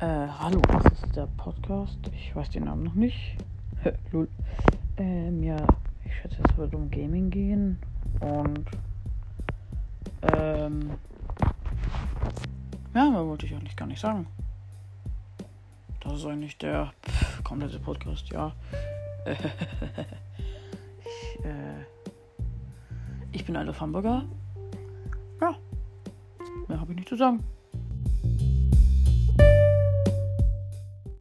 Äh, hallo, das ist der Podcast. Ich weiß den Namen noch nicht. Lul. Ähm, ja, ich schätze, es wird um Gaming gehen. Und, ähm, ja, mehr wollte ich eigentlich gar nicht sagen. Das ist eigentlich der pff, komplette Podcast, ja. ich, äh, ich bin Alter Hamburger. Ja, mehr habe ich nicht zu sagen.